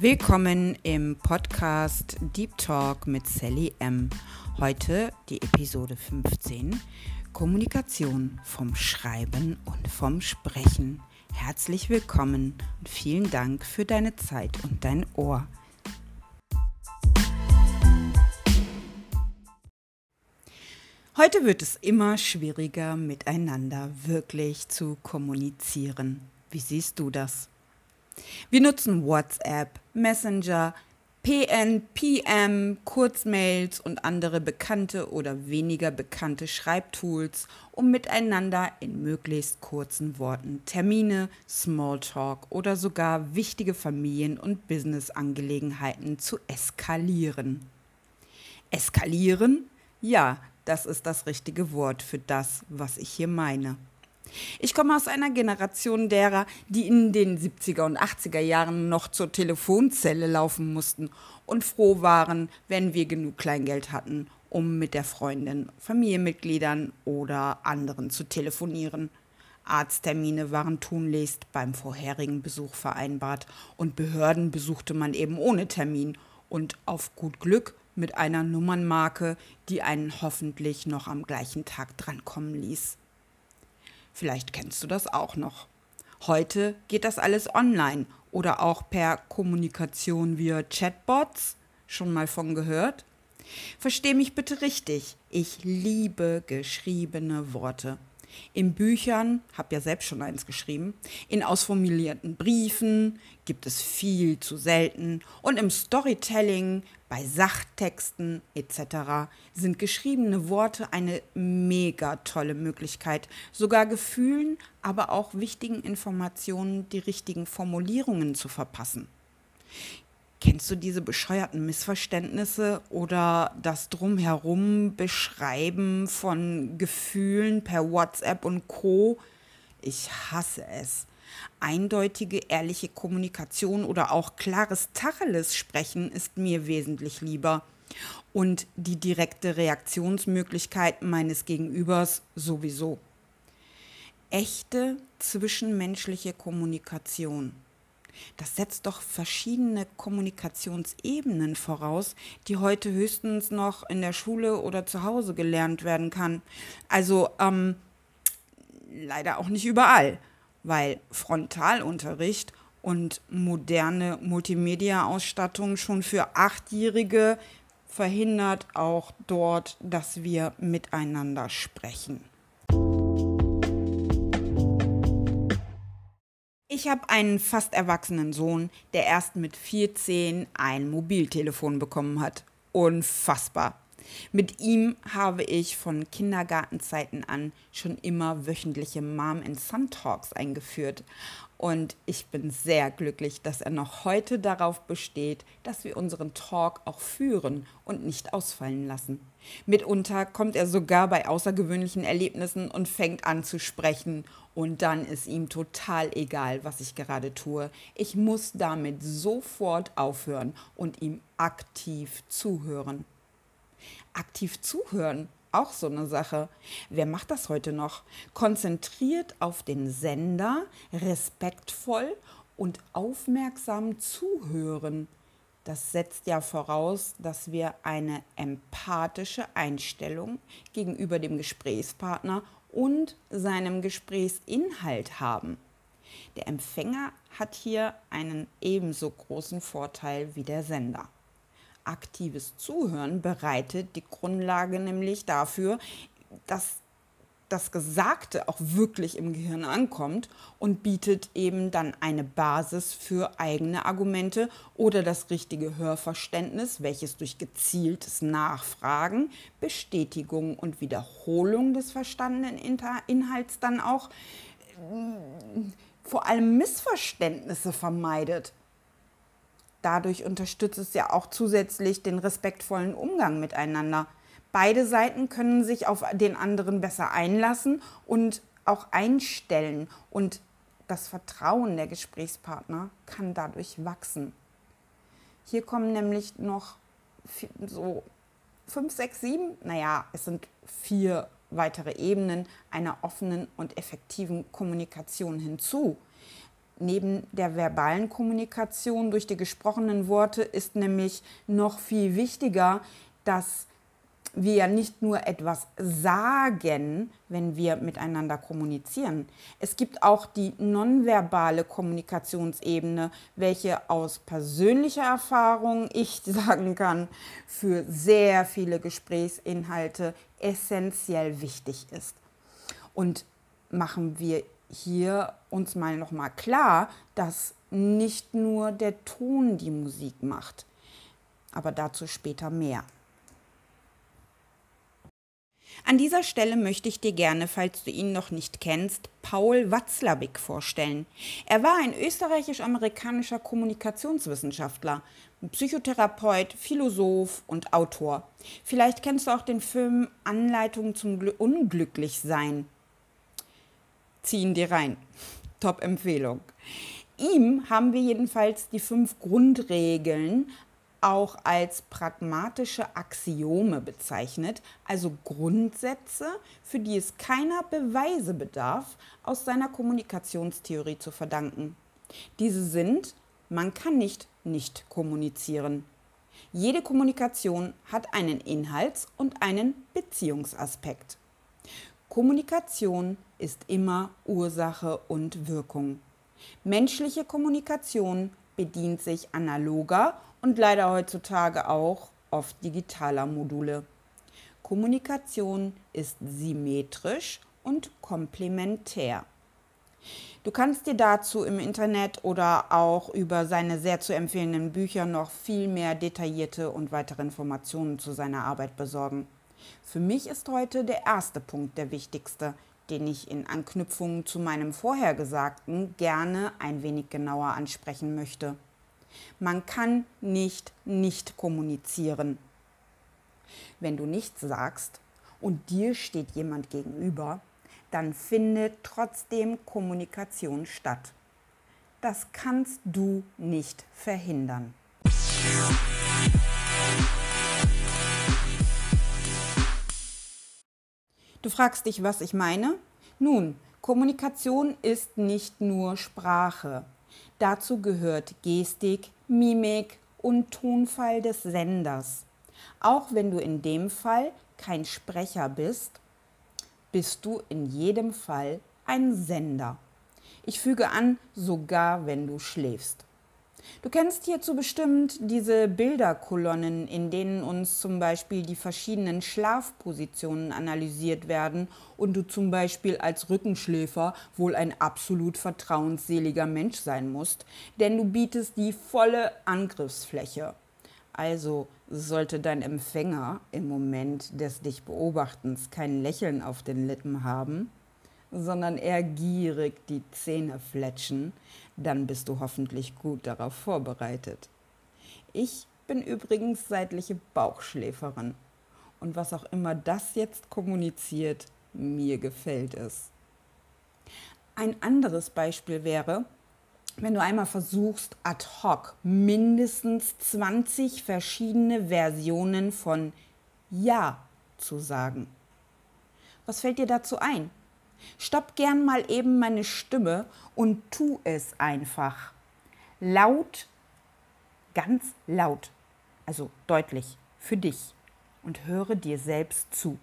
Willkommen im Podcast Deep Talk mit Sally M. Heute die Episode 15. Kommunikation vom Schreiben und vom Sprechen. Herzlich willkommen und vielen Dank für deine Zeit und dein Ohr. Heute wird es immer schwieriger, miteinander wirklich zu kommunizieren. Wie siehst du das? Wir nutzen WhatsApp, Messenger, PN, PM, Kurzmails und andere bekannte oder weniger bekannte Schreibtools, um miteinander in möglichst kurzen Worten Termine, Smalltalk oder sogar wichtige Familien- und Businessangelegenheiten zu eskalieren. Eskalieren? Ja, das ist das richtige Wort für das, was ich hier meine. Ich komme aus einer Generation derer, die in den 70er und 80er Jahren noch zur Telefonzelle laufen mussten und froh waren, wenn wir genug Kleingeld hatten, um mit der Freundin, Familienmitgliedern oder anderen zu telefonieren. Arzttermine waren tunlichst beim vorherigen Besuch vereinbart und Behörden besuchte man eben ohne Termin und auf gut Glück mit einer Nummernmarke, die einen hoffentlich noch am gleichen Tag drankommen ließ. Vielleicht kennst du das auch noch. Heute geht das alles online oder auch per Kommunikation via Chatbots. Schon mal von gehört? Versteh mich bitte richtig. Ich liebe geschriebene Worte in Büchern, habe ja selbst schon eins geschrieben, in ausformulierten Briefen gibt es viel zu selten und im Storytelling, bei Sachtexten etc. sind geschriebene Worte eine mega tolle Möglichkeit, sogar Gefühlen, aber auch wichtigen Informationen die richtigen Formulierungen zu verpassen. Kennst du diese bescheuerten Missverständnisse oder das Drumherum beschreiben von Gefühlen per WhatsApp und Co? Ich hasse es. Eindeutige, ehrliche Kommunikation oder auch klares Tacheles sprechen ist mir wesentlich lieber. Und die direkte Reaktionsmöglichkeit meines Gegenübers sowieso. Echte zwischenmenschliche Kommunikation das setzt doch verschiedene Kommunikationsebenen voraus, die heute höchstens noch in der Schule oder zu Hause gelernt werden kann. Also ähm, leider auch nicht überall, weil Frontalunterricht und moderne Multimedia-Ausstattung schon für Achtjährige verhindert auch dort, dass wir miteinander sprechen. Ich habe einen fast erwachsenen Sohn, der erst mit 14 ein Mobiltelefon bekommen hat. Unfassbar. Mit ihm habe ich von Kindergartenzeiten an schon immer wöchentliche Mom and Son Talks eingeführt. Und ich bin sehr glücklich, dass er noch heute darauf besteht, dass wir unseren Talk auch führen und nicht ausfallen lassen. Mitunter kommt er sogar bei außergewöhnlichen Erlebnissen und fängt an zu sprechen. Und dann ist ihm total egal, was ich gerade tue. Ich muss damit sofort aufhören und ihm aktiv zuhören. Aktiv zuhören, auch so eine Sache. Wer macht das heute noch? Konzentriert auf den Sender, respektvoll und aufmerksam zuhören. Das setzt ja voraus, dass wir eine empathische Einstellung gegenüber dem Gesprächspartner und seinem Gesprächsinhalt haben. Der Empfänger hat hier einen ebenso großen Vorteil wie der Sender aktives Zuhören bereitet die Grundlage nämlich dafür, dass das Gesagte auch wirklich im Gehirn ankommt und bietet eben dann eine Basis für eigene Argumente oder das richtige Hörverständnis, welches durch gezieltes Nachfragen, Bestätigung und Wiederholung des verstandenen Inhalts dann auch äh, vor allem Missverständnisse vermeidet dadurch unterstützt es ja auch zusätzlich den respektvollen Umgang miteinander. Beide Seiten können sich auf den anderen besser einlassen und auch einstellen und das Vertrauen der Gesprächspartner kann dadurch wachsen. Hier kommen nämlich noch so fünf, sechs, sieben, naja, es sind vier weitere Ebenen einer offenen und effektiven Kommunikation hinzu. Neben der verbalen Kommunikation durch die gesprochenen Worte ist nämlich noch viel wichtiger, dass wir nicht nur etwas sagen, wenn wir miteinander kommunizieren. Es gibt auch die nonverbale Kommunikationsebene, welche aus persönlicher Erfahrung ich sagen kann, für sehr viele Gesprächsinhalte essentiell wichtig ist. Und machen wir hier uns mal noch mal klar, dass nicht nur der Ton die Musik macht. Aber dazu später mehr. An dieser Stelle möchte ich dir gerne, falls du ihn noch nicht kennst, Paul Watzlawick vorstellen. Er war ein österreichisch-amerikanischer Kommunikationswissenschaftler, Psychotherapeut, Philosoph und Autor. Vielleicht kennst du auch den Film Anleitung zum Unglücklichsein. Zieh ihn dir rein. Top-Empfehlung. Ihm haben wir jedenfalls die fünf Grundregeln auch als pragmatische Axiome bezeichnet, also Grundsätze, für die es keiner Beweise bedarf, aus seiner Kommunikationstheorie zu verdanken. Diese sind, man kann nicht nicht kommunizieren. Jede Kommunikation hat einen Inhalts- und einen Beziehungsaspekt. Kommunikation ist immer Ursache und Wirkung. Menschliche Kommunikation bedient sich analoger und leider heutzutage auch oft digitaler Module. Kommunikation ist symmetrisch und komplementär. Du kannst dir dazu im Internet oder auch über seine sehr zu empfehlenden Bücher noch viel mehr detaillierte und weitere Informationen zu seiner Arbeit besorgen. Für mich ist heute der erste Punkt der wichtigste, den ich in Anknüpfung zu meinem Vorhergesagten gerne ein wenig genauer ansprechen möchte. Man kann nicht nicht kommunizieren. Wenn du nichts sagst und dir steht jemand gegenüber, dann findet trotzdem Kommunikation statt. Das kannst du nicht verhindern. Du fragst dich, was ich meine? Nun, Kommunikation ist nicht nur Sprache. Dazu gehört Gestik, Mimik und Tonfall des Senders. Auch wenn du in dem Fall kein Sprecher bist, bist du in jedem Fall ein Sender. Ich füge an, sogar wenn du schläfst. Du kennst hierzu bestimmt diese Bilderkolonnen, in denen uns zum Beispiel die verschiedenen Schlafpositionen analysiert werden und du zum Beispiel als Rückenschläfer wohl ein absolut vertrauensseliger Mensch sein musst, denn du bietest die volle Angriffsfläche. Also sollte dein Empfänger im Moment des dich Beobachtens kein Lächeln auf den Lippen haben, sondern eher gierig die Zähne fletschen, dann bist du hoffentlich gut darauf vorbereitet. Ich bin übrigens seitliche Bauchschläferin. Und was auch immer das jetzt kommuniziert, mir gefällt es. Ein anderes Beispiel wäre, wenn du einmal versuchst, ad hoc mindestens 20 verschiedene Versionen von Ja zu sagen. Was fällt dir dazu ein? Stopp gern mal eben meine Stimme und tu es einfach. Laut, ganz laut, also deutlich, für dich und höre dir selbst zu.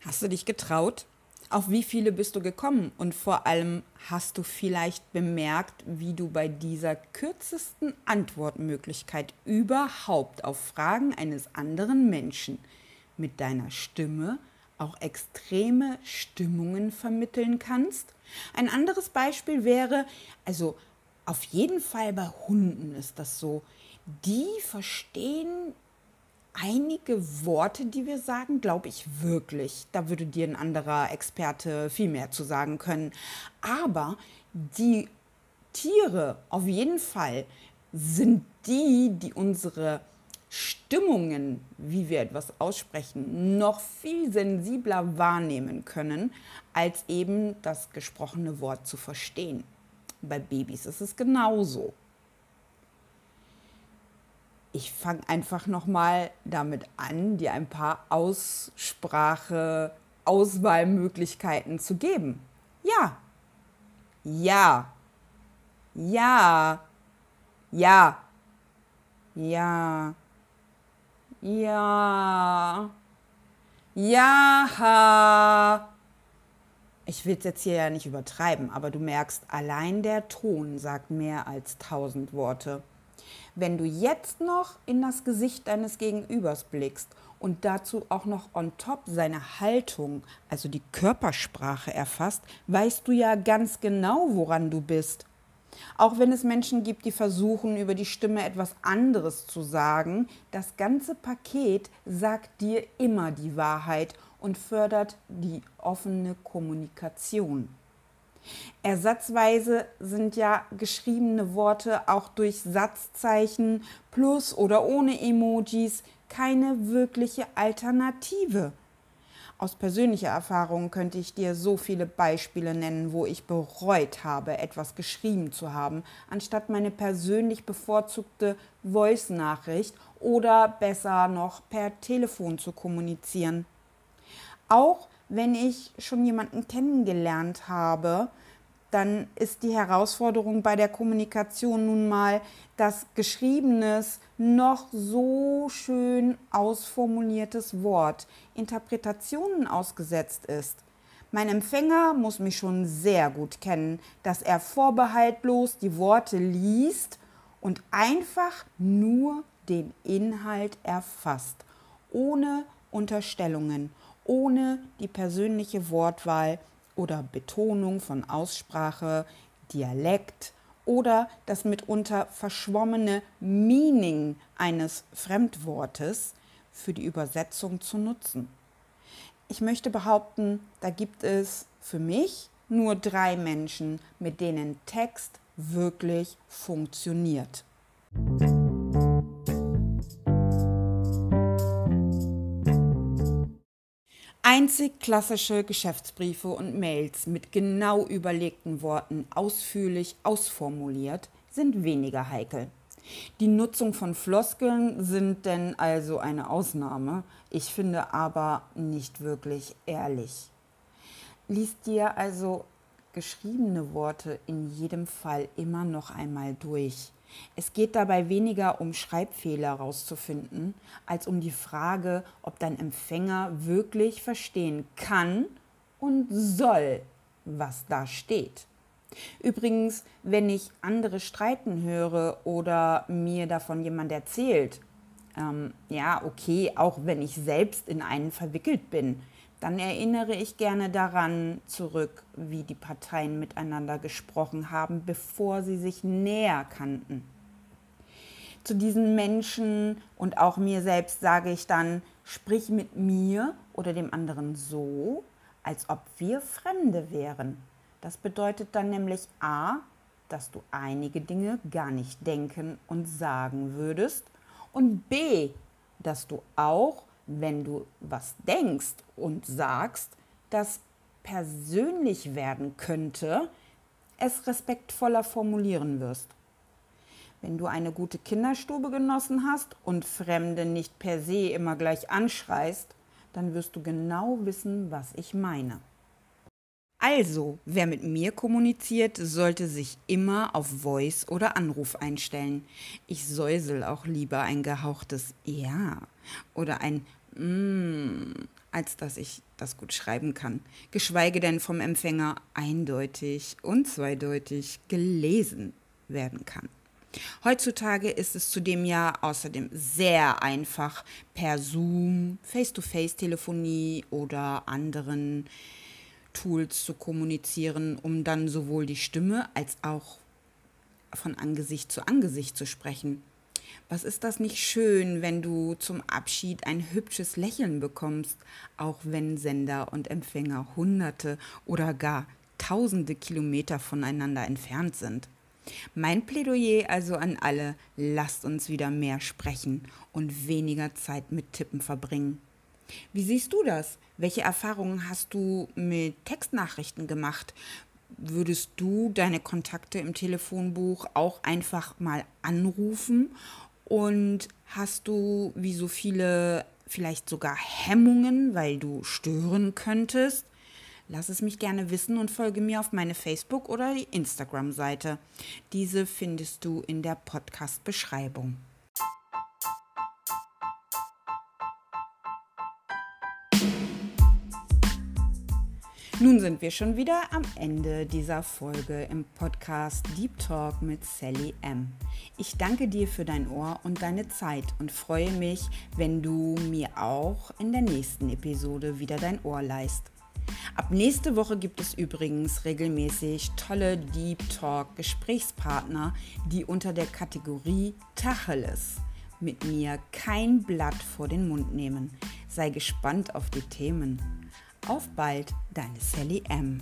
Hast du dich getraut? Auf wie viele bist du gekommen? Und vor allem hast du vielleicht bemerkt, wie du bei dieser kürzesten Antwortmöglichkeit überhaupt auf Fragen eines anderen Menschen mit deiner Stimme auch extreme Stimmungen vermitteln kannst. Ein anderes Beispiel wäre, also auf jeden Fall bei Hunden ist das so, die verstehen einige Worte, die wir sagen, glaube ich wirklich. Da würde dir ein anderer Experte viel mehr zu sagen können. Aber die Tiere auf jeden Fall sind die, die unsere Stimmungen, wie wir etwas aussprechen, noch viel sensibler wahrnehmen können, als eben das gesprochene Wort zu verstehen. Bei Babys ist es genauso. Ich fange einfach noch mal damit an, dir ein paar Aussprache, Auswahlmöglichkeiten zu geben. Ja, ja, Ja. Ja. Ja. Ja. Ja. Ich will es jetzt hier ja nicht übertreiben, aber du merkst, allein der Ton sagt mehr als tausend Worte. Wenn du jetzt noch in das Gesicht deines Gegenübers blickst und dazu auch noch on top seine Haltung, also die Körpersprache erfasst, weißt du ja ganz genau, woran du bist. Auch wenn es Menschen gibt, die versuchen, über die Stimme etwas anderes zu sagen, das ganze Paket sagt dir immer die Wahrheit und fördert die offene Kommunikation. Ersatzweise sind ja geschriebene Worte auch durch Satzzeichen plus oder ohne Emojis keine wirkliche Alternative. Aus persönlicher Erfahrung könnte ich dir so viele Beispiele nennen, wo ich bereut habe, etwas geschrieben zu haben, anstatt meine persönlich bevorzugte Voice-Nachricht oder besser noch per Telefon zu kommunizieren. Auch wenn ich schon jemanden kennengelernt habe, dann ist die Herausforderung bei der Kommunikation nun mal, dass geschriebenes noch so schön ausformuliertes Wort Interpretationen ausgesetzt ist. Mein Empfänger muss mich schon sehr gut kennen, dass er vorbehaltlos die Worte liest und einfach nur den Inhalt erfasst, ohne Unterstellungen ohne die persönliche Wortwahl oder Betonung von Aussprache, Dialekt oder das mitunter verschwommene Meaning eines Fremdwortes für die Übersetzung zu nutzen. Ich möchte behaupten, da gibt es für mich nur drei Menschen, mit denen Text wirklich funktioniert. Einzig klassische Geschäftsbriefe und Mails mit genau überlegten Worten ausführlich ausformuliert sind weniger heikel. Die Nutzung von Floskeln sind denn also eine Ausnahme, ich finde aber nicht wirklich ehrlich. Lies dir also geschriebene Worte in jedem Fall immer noch einmal durch. Es geht dabei weniger um Schreibfehler herauszufinden, als um die Frage, ob dein Empfänger wirklich verstehen kann und soll, was da steht. Übrigens, wenn ich andere streiten höre oder mir davon jemand erzählt, ähm, ja, okay, auch wenn ich selbst in einen verwickelt bin, dann erinnere ich gerne daran zurück, wie die Parteien miteinander gesprochen haben, bevor sie sich näher kannten. Zu diesen Menschen und auch mir selbst sage ich dann, sprich mit mir oder dem anderen so, als ob wir Fremde wären. Das bedeutet dann nämlich a, dass du einige Dinge gar nicht denken und sagen würdest und b, dass du auch wenn du was denkst und sagst, das persönlich werden könnte, es respektvoller formulieren wirst. Wenn du eine gute Kinderstube genossen hast und Fremde nicht per se immer gleich anschreist, dann wirst du genau wissen, was ich meine. Also, wer mit mir kommuniziert, sollte sich immer auf Voice oder Anruf einstellen. Ich säusel auch lieber ein gehauchtes Ja oder ein Mm, als dass ich das gut schreiben kann, geschweige denn vom Empfänger eindeutig und zweideutig gelesen werden kann. Heutzutage ist es zudem ja außerdem sehr einfach, per Zoom, Face-to-Face-Telefonie oder anderen Tools zu kommunizieren, um dann sowohl die Stimme als auch von Angesicht zu Angesicht zu sprechen. Was ist das nicht schön, wenn du zum Abschied ein hübsches Lächeln bekommst, auch wenn Sender und Empfänger hunderte oder gar tausende Kilometer voneinander entfernt sind? Mein Plädoyer also an alle, lasst uns wieder mehr sprechen und weniger Zeit mit Tippen verbringen. Wie siehst du das? Welche Erfahrungen hast du mit Textnachrichten gemacht? Würdest du deine Kontakte im Telefonbuch auch einfach mal anrufen und hast du, wie so viele, vielleicht sogar Hemmungen, weil du stören könntest? Lass es mich gerne wissen und folge mir auf meine Facebook- oder die Instagram-Seite. Diese findest du in der Podcast-Beschreibung. Nun sind wir schon wieder am Ende dieser Folge im Podcast Deep Talk mit Sally M. Ich danke dir für dein Ohr und deine Zeit und freue mich, wenn du mir auch in der nächsten Episode wieder dein Ohr leist. Ab nächste Woche gibt es übrigens regelmäßig tolle Deep Talk Gesprächspartner, die unter der Kategorie Tacheles mit mir kein Blatt vor den Mund nehmen. Sei gespannt auf die Themen. Auf bald, deine Sally M.